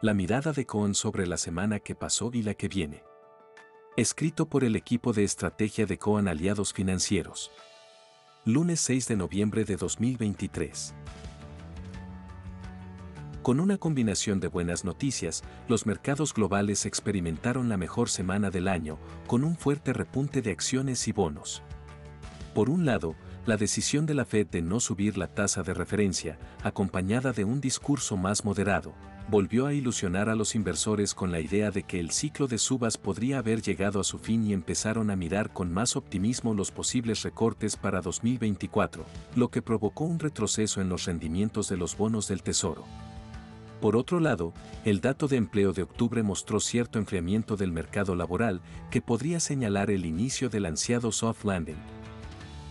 La mirada de Cohen sobre la semana que pasó y la que viene. Escrito por el equipo de estrategia de Cohen Aliados Financieros. Lunes 6 de noviembre de 2023. Con una combinación de buenas noticias, los mercados globales experimentaron la mejor semana del año, con un fuerte repunte de acciones y bonos. Por un lado, la decisión de la Fed de no subir la tasa de referencia, acompañada de un discurso más moderado, volvió a ilusionar a los inversores con la idea de que el ciclo de subas podría haber llegado a su fin y empezaron a mirar con más optimismo los posibles recortes para 2024, lo que provocó un retroceso en los rendimientos de los bonos del Tesoro. Por otro lado, el dato de empleo de octubre mostró cierto enfriamiento del mercado laboral que podría señalar el inicio del ansiado soft landing,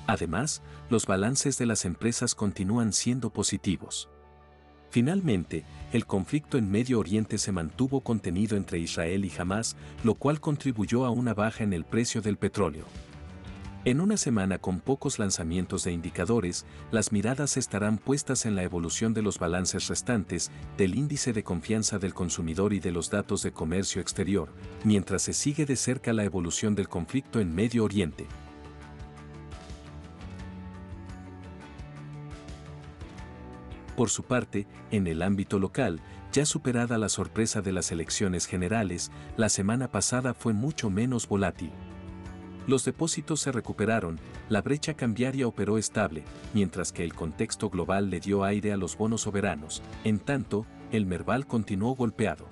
Además, los balances de las empresas continúan siendo positivos. Finalmente, el conflicto en Medio Oriente se mantuvo contenido entre Israel y Hamas, lo cual contribuyó a una baja en el precio del petróleo. En una semana con pocos lanzamientos de indicadores, las miradas estarán puestas en la evolución de los balances restantes, del índice de confianza del consumidor y de los datos de comercio exterior, mientras se sigue de cerca la evolución del conflicto en Medio Oriente. Por su parte, en el ámbito local, ya superada la sorpresa de las elecciones generales, la semana pasada fue mucho menos volátil. Los depósitos se recuperaron, la brecha cambiaria operó estable, mientras que el contexto global le dio aire a los bonos soberanos, en tanto, el Merval continuó golpeado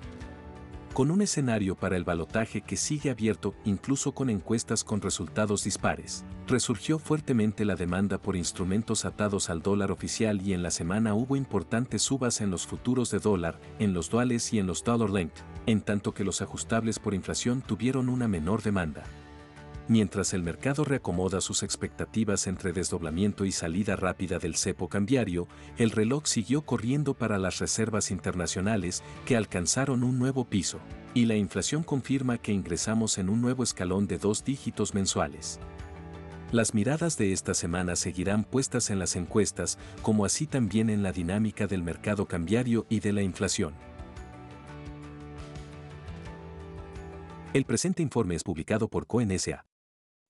con un escenario para el balotaje que sigue abierto incluso con encuestas con resultados dispares. Resurgió fuertemente la demanda por instrumentos atados al dólar oficial y en la semana hubo importantes subas en los futuros de dólar, en los duales y en los dollar length, en tanto que los ajustables por inflación tuvieron una menor demanda. Mientras el mercado reacomoda sus expectativas entre desdoblamiento y salida rápida del cepo cambiario, el reloj siguió corriendo para las reservas internacionales que alcanzaron un nuevo piso, y la inflación confirma que ingresamos en un nuevo escalón de dos dígitos mensuales. Las miradas de esta semana seguirán puestas en las encuestas, como así también en la dinámica del mercado cambiario y de la inflación. El presente informe es publicado por CONSA.